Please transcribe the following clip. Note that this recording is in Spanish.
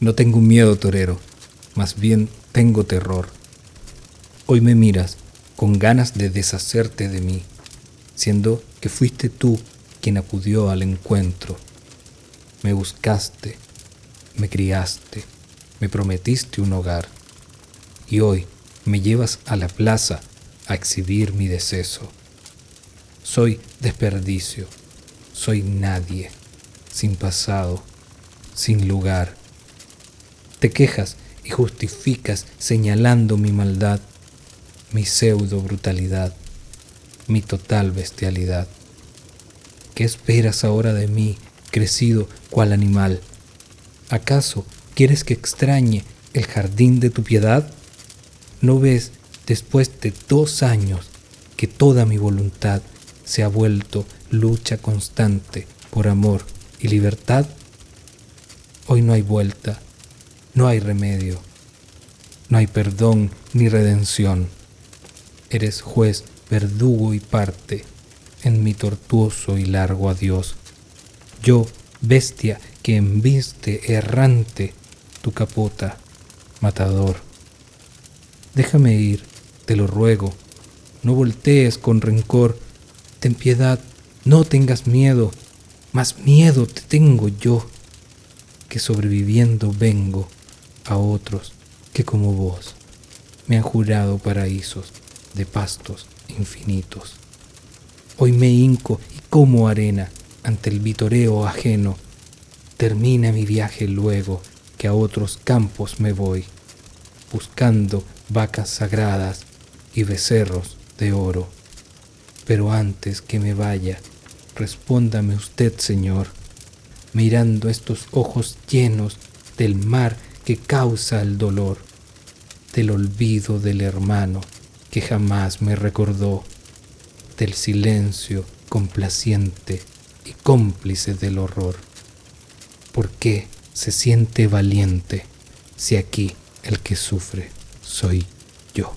No tengo miedo, torero, más bien tengo terror. Hoy me miras con ganas de deshacerte de mí, siendo que fuiste tú quien acudió al encuentro. Me buscaste, me criaste, me prometiste un hogar, y hoy me llevas a la plaza a exhibir mi deceso. Soy desperdicio, soy nadie, sin pasado, sin lugar. Te quejas y justificas señalando mi maldad, mi pseudo brutalidad, mi total bestialidad. ¿Qué esperas ahora de mí, crecido cual animal? ¿Acaso quieres que extrañe el jardín de tu piedad? ¿No ves, después de dos años, que toda mi voluntad se ha vuelto lucha constante por amor y libertad? Hoy no hay vuelta, no hay remedio, no hay perdón ni redención. Eres juez, verdugo y parte en mi tortuoso y largo adiós. Yo, bestia que embiste errante tu capota, matador. Déjame ir, te lo ruego, no voltees con rencor, ten piedad, no tengas miedo, más miedo te tengo yo, que sobreviviendo vengo a otros que como vos me han jurado paraísos de pastos infinitos. Hoy me hinco y como arena ante el vitoreo ajeno. Termina mi viaje luego que a otros campos me voy, buscando vacas sagradas y becerros de oro. Pero antes que me vaya, respóndame usted, Señor, mirando estos ojos llenos del mar que causa el dolor, del olvido del hermano que jamás me recordó del silencio complaciente y cómplice del horror. ¿Por qué se siente valiente si aquí el que sufre soy yo?